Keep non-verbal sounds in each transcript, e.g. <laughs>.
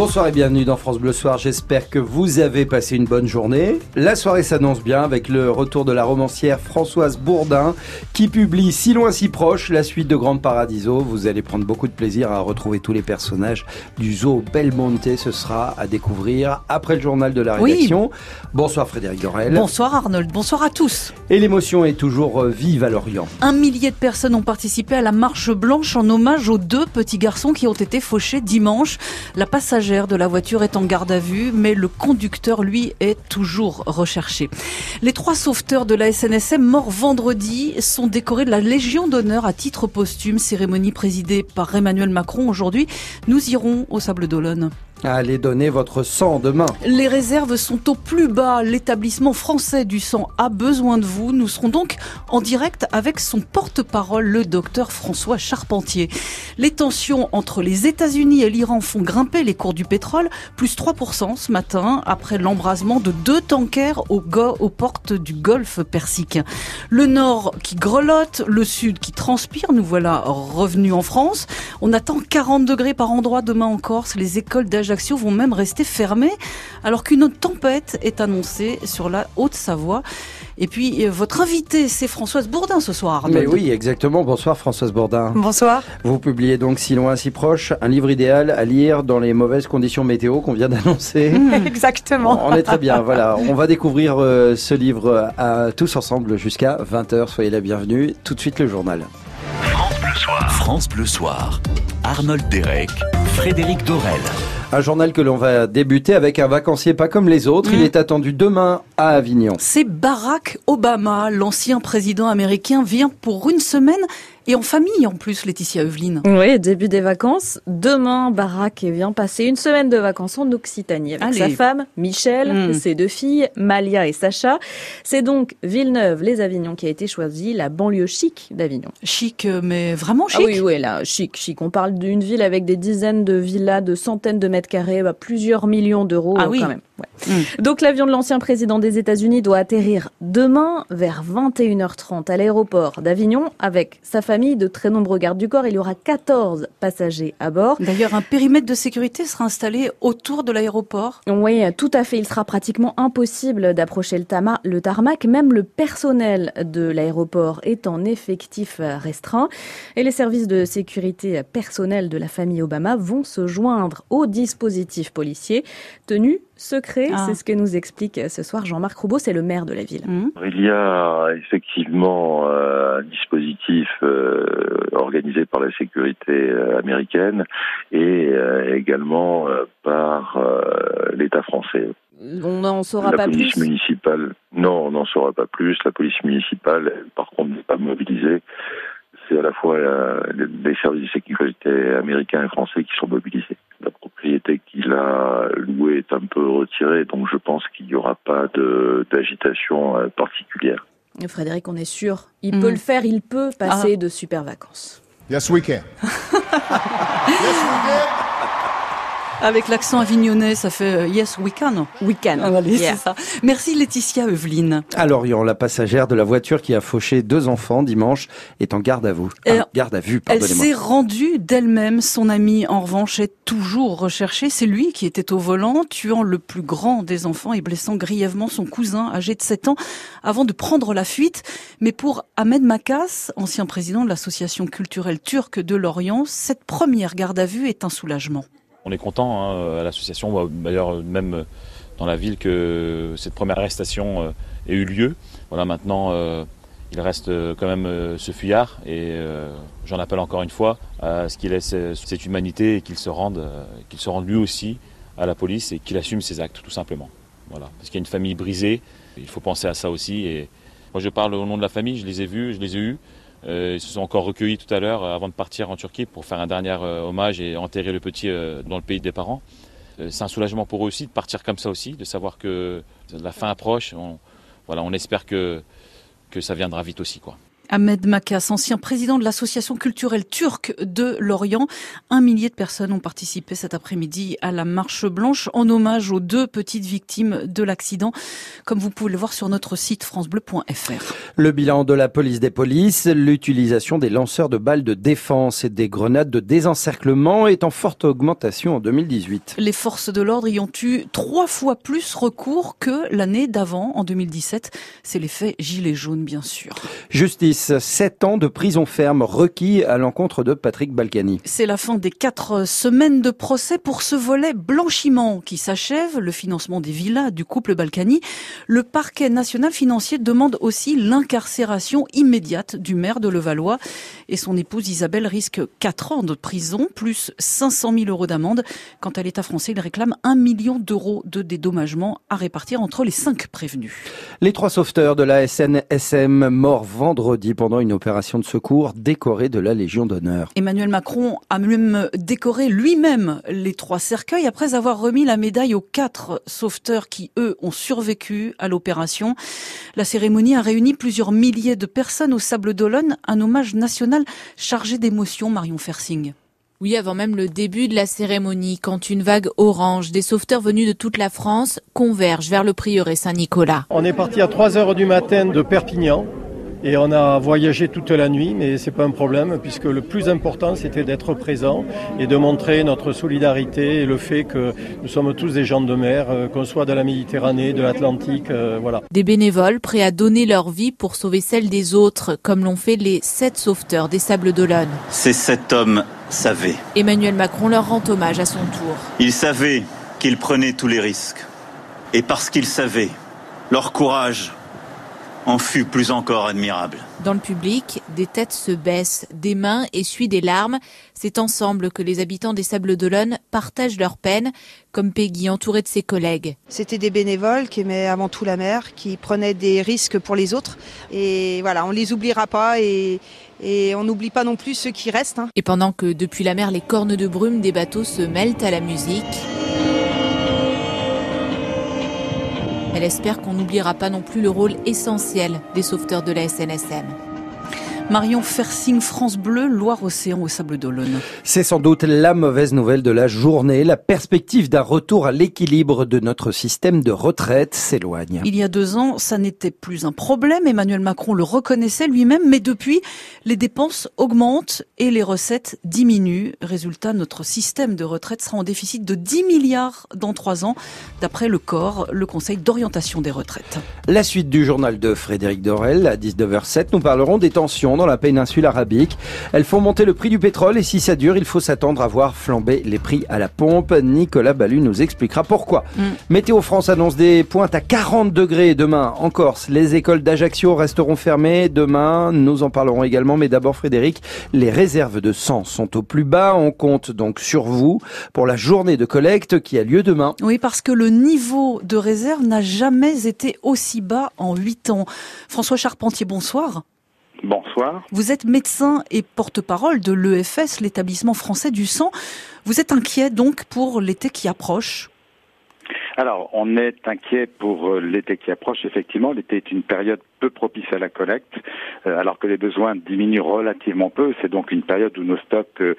Bonsoir et bienvenue dans France Bleu Soir. J'espère que vous avez passé une bonne journée. La soirée s'annonce bien avec le retour de la romancière Françoise Bourdin qui publie Si loin si proche la suite de Grande Paradiso. Vous allez prendre beaucoup de plaisir à retrouver tous les personnages du zoo Belmonte. Ce sera à découvrir après le journal de la rédaction. Bonsoir Frédéric Dorel. Bonsoir Arnold. Bonsoir à tous. Et l'émotion est toujours euh, vive à Lorient. Un millier de personnes ont participé à la marche blanche en hommage aux deux petits garçons qui ont été fauchés dimanche. La de la voiture est en garde à vue, mais le conducteur, lui, est toujours recherché. Les trois sauveteurs de la SNSM morts vendredi sont décorés de la Légion d'honneur à titre posthume, cérémonie présidée par Emmanuel Macron aujourd'hui. Nous irons au Sable d'Olonne. Allez donner votre sang demain. Les réserves sont au plus bas. L'établissement français du sang a besoin de vous. Nous serons donc en direct avec son porte-parole, le docteur François Charpentier. Les tensions entre les États-Unis et l'Iran font grimper les cours du pétrole, plus 3% ce matin, après l'embrasement de deux tankers aux, portes du golfe Persique. Le nord qui grelotte, le sud qui transpire. Nous voilà revenus en France. On attend 40 degrés par endroit demain en Corse. Les écoles vont même rester fermées alors qu'une tempête est annoncée sur la Haute-Savoie. Et puis, euh, votre invité, c'est Françoise Bourdin ce soir. Mais oui, exactement. Bonsoir Françoise Bourdin. Bonsoir. Vous publiez donc Si loin, si proche, un livre idéal à lire dans les mauvaises conditions météo qu'on vient d'annoncer. <laughs> exactement. On est très bien, voilà. On va découvrir euh, ce livre à, tous ensemble jusqu'à 20h. Soyez la bienvenue. Tout de suite le journal. France Bleu Soir. France Bleu Soir. Arnold Derek, Frédéric Dorel. Un journal que l'on va débuter avec un vacancier pas comme les autres. Il mm. est attendu demain à Avignon. C'est Barack Obama, l'ancien président américain, vient pour une semaine et en famille en plus, Laetitia Eveline. Oui, début des vacances. Demain, Barack vient passer une semaine de vacances en Occitanie avec sa femme, Michel, hmm. ses deux filles, Malia et Sacha. C'est donc Villeneuve-les-Avignon qui a été choisie, la banlieue chic d'Avignon. Chic, euh, mais vraiment ah chic Oui, oui, là, chic, chic. On parle d'une ville avec des dizaines de villas de centaines de mètres carrés, bah, plusieurs millions d'euros ah, oui. quand même. Donc l'avion de l'ancien président des États-Unis doit atterrir demain vers 21h30 à l'aéroport d'Avignon avec sa famille de très nombreux gardes du corps. Il y aura 14 passagers à bord. D'ailleurs, un périmètre de sécurité sera installé autour de l'aéroport. Oui, tout à fait. Il sera pratiquement impossible d'approcher le, le tarmac. Même le personnel de l'aéroport est en effectif restreint. Et les services de sécurité personnelle de la famille Obama vont se joindre au dispositif policier tenu secret. Ah. C'est ce que nous explique ce soir Jean-Marc Roubaud, c'est le maire de la ville. Mmh. Il y a effectivement euh, un dispositif euh, organisé par la sécurité euh, américaine et également par l'État français. On n'en saura pas plus. La police municipale, non, on n'en saura pas plus. La police municipale, par contre, n'est pas mobilisée c'est à la fois les services de sécurité américains et français qui sont mobilisés. La propriété qu'il a louée est un peu retirée, donc je pense qu'il n'y aura pas d'agitation euh, particulière. Frédéric, on est sûr, il peut mm. le faire, il peut passer ah. de super vacances. Yes, we can. <laughs> yes, we can. Avec l'accent avignonnais, ça fait euh, yes we can. We can. Ah, ça. Merci Laetitia Evelyne. À Lorient, la passagère de la voiture qui a fauché deux enfants dimanche est en garde à vous. Ah, garde à vue, Elle s'est rendue d'elle-même. Son ami, en revanche, est toujours recherché. C'est lui qui était au volant, tuant le plus grand des enfants et blessant grièvement son cousin âgé de 7 ans avant de prendre la fuite. Mais pour Ahmed Makas, ancien président de l'association culturelle turque de Lorient, cette première garde à vue est un soulagement. On est content hein, à l'association, d'ailleurs même dans la ville, que cette première arrestation euh, ait eu lieu. Voilà, maintenant, euh, il reste euh, quand même ce fuyard et j'en appelle encore une fois à ce qu'il ait cette humanité et qu'il se rende, qu'il se rende lui aussi à la police et qu'il assume ses actes, tout simplement. Voilà, parce qu'il y a une famille brisée, il faut penser à ça aussi. Et moi, je parle au nom de la famille, je les ai vus, je les ai eus. Euh, ils se sont encore recueillis tout à l'heure euh, avant de partir en Turquie pour faire un dernier euh, hommage et enterrer le petit dans le pays des parents. c'est un soulagement pour eux aussi de partir comme ça aussi, de savoir que la fin approche. On, espère que, ça viendra vite aussi. Ahmed Makas, ancien président de l'association culturelle turque de l'Orient. Un millier de personnes ont participé cet après-midi à la marche blanche en hommage aux deux petites victimes de l'accident, comme vous pouvez le voir sur notre site francebleu.fr. Le bilan de la police des polices, l'utilisation des lanceurs de balles de défense et des grenades de désencerclement est en forte augmentation en 2018. Les forces de l'ordre y ont eu trois fois plus recours que l'année d'avant, en 2017. C'est l'effet gilet jaune, bien sûr. Justice 7 ans de prison ferme requis à l'encontre de Patrick Balkany. C'est la fin des quatre semaines de procès pour ce volet blanchiment qui s'achève, le financement des villas du couple Balkany. Le parquet national financier demande aussi l'incarcération immédiate du maire de Levallois et son épouse Isabelle risque 4 ans de prison plus 500 000 euros d'amende. Quant à l'État français, il réclame 1 million d'euros de dédommagement à répartir entre les cinq prévenus. Les trois sauveteurs de la SNSM morts vendredi pendant une opération de secours décorée de la Légion d'honneur. Emmanuel Macron a même décoré lui-même les trois cercueils après avoir remis la médaille aux quatre sauveteurs qui, eux, ont survécu à l'opération. La cérémonie a réuni plusieurs milliers de personnes au Sable d'Olonne, un hommage national chargé d'émotions, Marion Fersing. Oui, avant même le début de la cérémonie, quand une vague orange des sauveteurs venus de toute la France converge vers le prieuré Saint-Nicolas. On est parti à 3 heures du matin de Perpignan et on a voyagé toute la nuit, mais c'est pas un problème puisque le plus important c'était d'être présent et de montrer notre solidarité et le fait que nous sommes tous des gens de mer, euh, qu'on soit de la Méditerranée, de l'Atlantique, euh, voilà. Des bénévoles prêts à donner leur vie pour sauver celle des autres, comme l'ont fait les sept sauveteurs des Sables d'Olonne. Ces sept hommes savaient. Emmanuel Macron leur rend hommage à son tour. Ils savaient qu'ils prenaient tous les risques. Et parce qu'ils savaient, leur courage, en fut plus encore admirable. Dans le public, des têtes se baissent, des mains essuient des larmes. C'est ensemble que les habitants des Sables d'Olonne partagent leur peine, comme Peggy entourée de ses collègues. C'était des bénévoles qui aimaient avant tout la mer, qui prenaient des risques pour les autres. Et voilà, on les oubliera pas et, et on n'oublie pas non plus ceux qui restent. Hein. Et pendant que depuis la mer les cornes de brume des bateaux se mêlent à la musique, Elle espère qu'on n'oubliera pas non plus le rôle essentiel des sauveteurs de la SNSM. Marion Fersing, France Bleu, Loire-Océan au Sable d'Olonne. C'est sans doute la mauvaise nouvelle de la journée. La perspective d'un retour à l'équilibre de notre système de retraite s'éloigne. Il y a deux ans, ça n'était plus un problème. Emmanuel Macron le reconnaissait lui-même. Mais depuis, les dépenses augmentent et les recettes diminuent. Résultat, notre système de retraite sera en déficit de 10 milliards dans trois ans, d'après le corps, le Conseil d'orientation des retraites. La suite du journal de Frédéric Dorel à 19h07, nous parlerons des tensions dans la péninsule arabique. Elles font monter le prix du pétrole et si ça dure, il faut s'attendre à voir flamber les prix à la pompe. Nicolas Ballu nous expliquera pourquoi. Mm. Météo France annonce des pointes à 40 degrés demain en Corse. Les écoles d'Ajaccio resteront fermées demain. Nous en parlerons également, mais d'abord Frédéric, les réserves de sang sont au plus bas. On compte donc sur vous pour la journée de collecte qui a lieu demain. Oui, parce que le niveau de réserve n'a jamais été aussi bas en 8 ans. François Charpentier, bonsoir. Bonsoir. Vous êtes médecin et porte-parole de l'EFS, l'établissement français du sang. Vous êtes inquiet donc pour l'été qui approche? Alors, on est inquiet pour euh, l'été qui approche. Effectivement, l'été est une période peu propice à la collecte, euh, alors que les besoins diminuent relativement peu. C'est donc une période où nos stocks euh,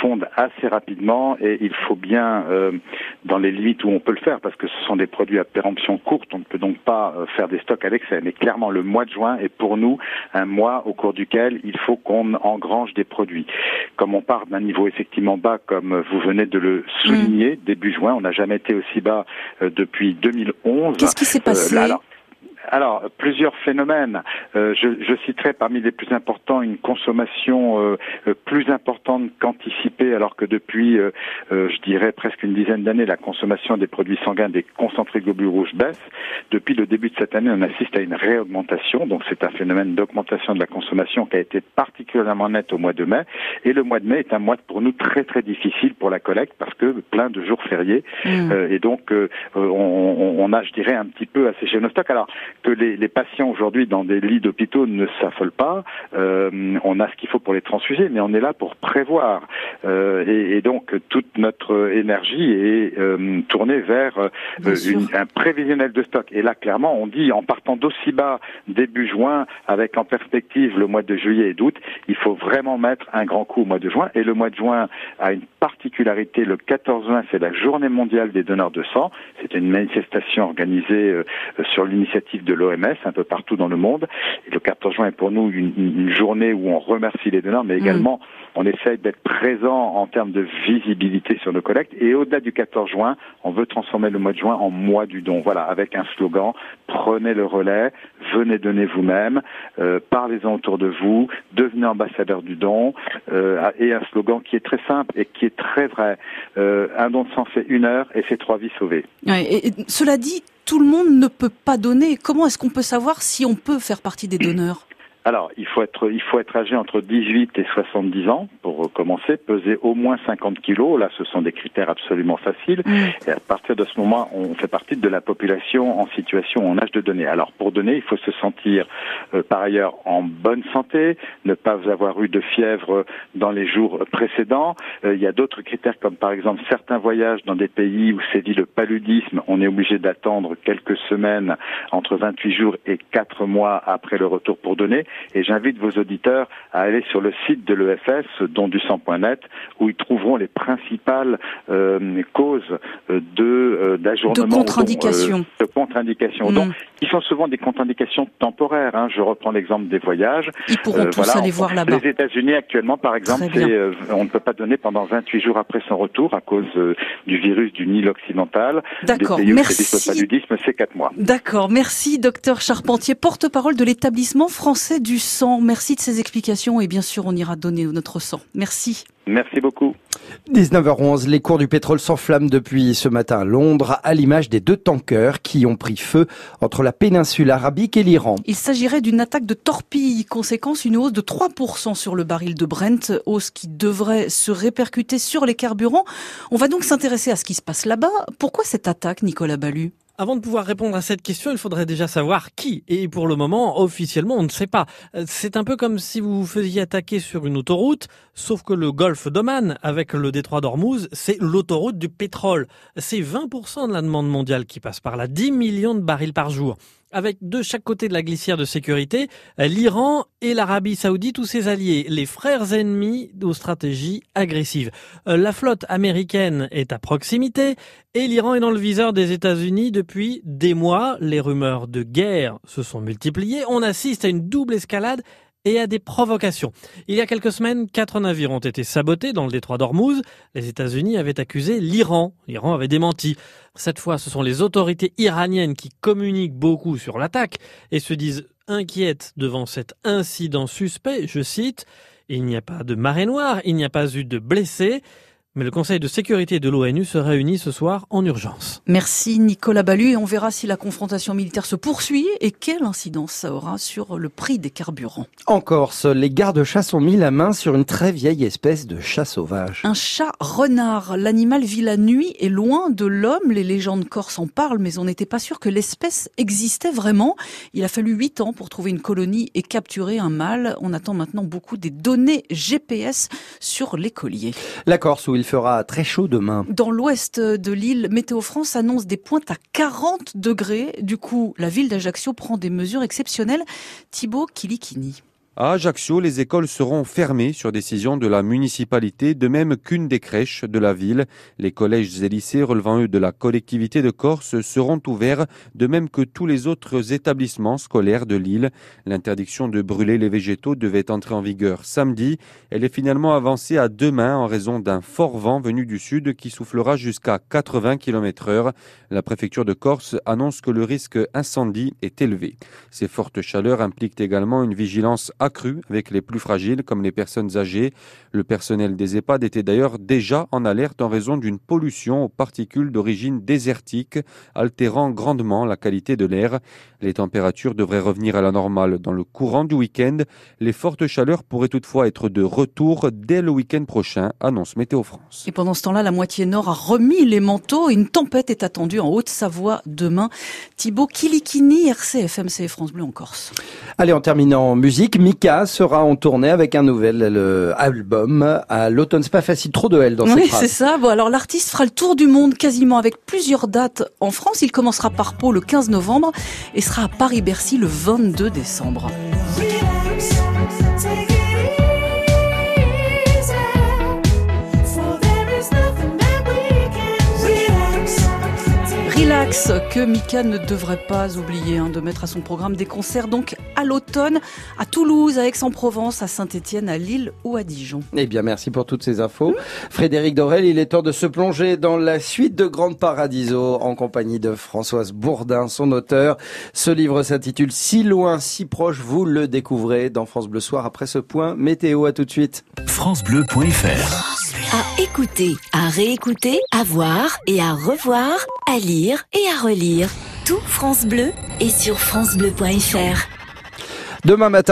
fondent assez rapidement et il faut bien, dans les limites où on peut le faire, parce que ce sont des produits à péremption courte, on ne peut donc pas faire des stocks à l'excès. Mais clairement, le mois de juin est pour nous un mois au cours duquel il faut qu'on engrange des produits. Comme on part d'un niveau effectivement bas, comme vous venez de le souligner, mm. début juin, on n'a jamais été aussi bas euh, depuis 2011. Qu'est-ce qui s'est passé euh, alors, plusieurs phénomènes. Euh, je, je, citerai parmi les plus importants une consommation euh, euh, plus importante qu'anticipée, alors que depuis, je dirais presque une dizaine d'années, la consommation des produits sanguins des concentrés globules rouges baisse. Depuis le début de cette année, on assiste à une réaugmentation. Donc, c'est un phénomène d'augmentation de la consommation qui a été particulièrement net au mois de mai. Et le mois de mai est un mois pour nous très très difficile pour la collecte parce que plein de jours fériés. Mmh. et donc, on, on, a, je dirais, un petit peu asséché nos stocks. Alors, que les, les patients aujourd'hui dans des lits d'hôpitaux ne s'affolent pas. Euh, on a ce qu'il faut pour les transfuser, mais on est là pour prévoir. Euh, et, et, donc toute notre énergie est euh, tournée vers une, un prévisionnel de stock. Et là, clairement, on dit en partant d'aussi bas début juin, avec en perspective le mois de juillet et d'août, il faut vraiment mettre un grand coup au mois de juin. Et le mois de juin a une particularité. Le 14 juin, c'est la journée mondiale des donneurs de sang. C'est une manifestation organisée sur l'initiative de l'OMS un peu partout dans le monde. Et le 14 juin est pour nous une, une journée où on remercie les donneurs, mais également on essaye d'être présent en termes de visibilité sur nos collectes. Et au-delà du 14 juin, on veut transformer le mois de juin en mois du don. Voilà, avec un slogan prenez le relais, venez donner vous-même, euh, parlez-en autour de vous, devenez ambassadeur du don, euh, et un slogan qui est très simple et qui est très vrai. Euh, un don de sang, c'est une heure et c'est trois vies sauvées. Ouais, et, et, cela dit, tout le monde ne peut pas donner. Comment est-ce qu'on peut savoir si on peut faire partie des donneurs? Alors, il faut être, il faut être âgé entre 18 et 70 ans pour commencer, peser au moins 50 kilos. Là, ce sont des critères absolument faciles. Et à partir de ce moment, on fait partie de la population en situation, en âge de donner. Alors, pour donner, il faut se sentir, euh, par ailleurs, en bonne santé, ne pas avoir eu de fièvre dans les jours précédents. Euh, il y a d'autres critères, comme par exemple certains voyages dans des pays où sévit le paludisme. On est obligé d'attendre quelques semaines, entre 28 jours et 4 mois après le retour pour donner. Et j'invite vos auditeurs à aller sur le site de l'EFS, dont du sang.net, où ils trouveront les principales euh, causes de euh, d'ajournement de contre-indication, euh, de contre-indication, mmh. donc qui sont souvent des contre-indications temporaires. Hein. Je reprends l'exemple des voyages. Ils pourront tous voilà, aller on, voir là-bas. Les États-Unis actuellement, par exemple, euh, on ne peut pas donner pendant 28 jours après son retour à cause euh, du virus du Nil occidental. D'accord, merci. C'est 4 mois. D'accord, merci, docteur Charpentier, porte-parole de l'établissement français du sang. Merci de ces explications et bien sûr, on ira donner notre sang. Merci. Merci beaucoup. 19h11, les cours du pétrole s'enflamment depuis ce matin à Londres, à l'image des deux tankers qui ont pris feu entre la péninsule arabique et l'Iran. Il s'agirait d'une attaque de torpille, conséquence une hausse de 3% sur le baril de Brent, hausse qui devrait se répercuter sur les carburants. On va donc s'intéresser à ce qui se passe là-bas. Pourquoi cette attaque, Nicolas Ballu avant de pouvoir répondre à cette question, il faudrait déjà savoir qui. Et pour le moment, officiellement, on ne sait pas. C'est un peu comme si vous vous faisiez attaquer sur une autoroute, sauf que le golfe d'Oman, avec le détroit d'Ormuz, c'est l'autoroute du pétrole. C'est 20% de la demande mondiale qui passe par là, 10 millions de barils par jour avec de chaque côté de la glissière de sécurité l'Iran et l'Arabie saoudite ou ses alliés, les frères ennemis aux stratégies agressives. La flotte américaine est à proximité et l'Iran est dans le viseur des États-Unis depuis des mois. Les rumeurs de guerre se sont multipliées. On assiste à une double escalade et à des provocations. Il y a quelques semaines, quatre navires ont été sabotés dans le détroit d'Ormuz. Les États-Unis avaient accusé l'Iran. L'Iran avait démenti. Cette fois, ce sont les autorités iraniennes qui communiquent beaucoup sur l'attaque et se disent inquiètes devant cet incident suspect. Je cite, il n'y a pas de marée noire, il n'y a pas eu de blessés. Mais le Conseil de sécurité de l'ONU se réunit ce soir en urgence. Merci Nicolas Ballu et on verra si la confrontation militaire se poursuit et quelle incidence ça aura sur le prix des carburants. En Corse, les gardes-chasse ont mis la main sur une très vieille espèce de chat sauvage. Un chat renard. L'animal vit la nuit et loin de l'homme. Les légendes corses en parlent, mais on n'était pas sûr que l'espèce existait vraiment. Il a fallu huit ans pour trouver une colonie et capturer un mâle. On attend maintenant beaucoup des données GPS sur l'écolier. La Corse où il fera très chaud demain. Dans l'ouest de l'île, Météo France annonce des pointes à 40 degrés. Du coup, la ville d'Ajaccio prend des mesures exceptionnelles. Thibaut Kilikini. À Ajaccio, les écoles seront fermées sur décision de la municipalité, de même qu'une des crèches de la ville. Les collèges et lycées relevant eux de la collectivité de Corse seront ouverts, de même que tous les autres établissements scolaires de l'île. L'interdiction de brûler les végétaux devait entrer en vigueur samedi. Elle est finalement avancée à demain en raison d'un fort vent venu du sud qui soufflera jusqu'à 80 km heure. La préfecture de Corse annonce que le risque incendie est élevé. Ces fortes chaleurs impliquent également une vigilance accrue avec les plus fragiles comme les personnes âgées. Le personnel des EHPAD était d'ailleurs déjà en alerte en raison d'une pollution aux particules d'origine désertique, altérant grandement la qualité de l'air. Les températures devraient revenir à la normale dans le courant du week-end. Les fortes chaleurs pourraient toutefois être de retour dès le week-end prochain, annonce Météo France. Et pendant ce temps-là, la moitié nord a remis les manteaux. Une tempête est attendue en Haute-Savoie demain. Thibaut Kilikini, RCFM, c'est France Bleu en Corse. Allez, en terminant en musique, Mika sera en tournée avec un nouvel euh, album à l'automne. C'est pas facile, trop de L dans Oui, cette c'est ça. Bon, alors l'artiste fera le tour du monde quasiment avec plusieurs dates en France. Il commencera par Pau le 15 novembre et sera à Paris-Bercy le 22 décembre. Relax que Mika ne devrait pas oublier hein, de mettre à son programme des concerts donc à l'automne à Toulouse, à Aix-en-Provence, à Saint-Étienne, à Lille ou à Dijon. Eh bien, merci pour toutes ces infos. Frédéric Dorel, il est temps de se plonger dans la suite de Grande Paradiso en compagnie de Françoise Bourdin, son auteur. Ce livre s'intitule Si loin, si proche. Vous le découvrez dans France Bleu Soir après ce point météo. À tout de suite. FranceBleu.fr À écouter, à réécouter, à voir et à revoir, à lire et à relire. Tout France Bleu est sur FranceBleu.fr. Demain matin,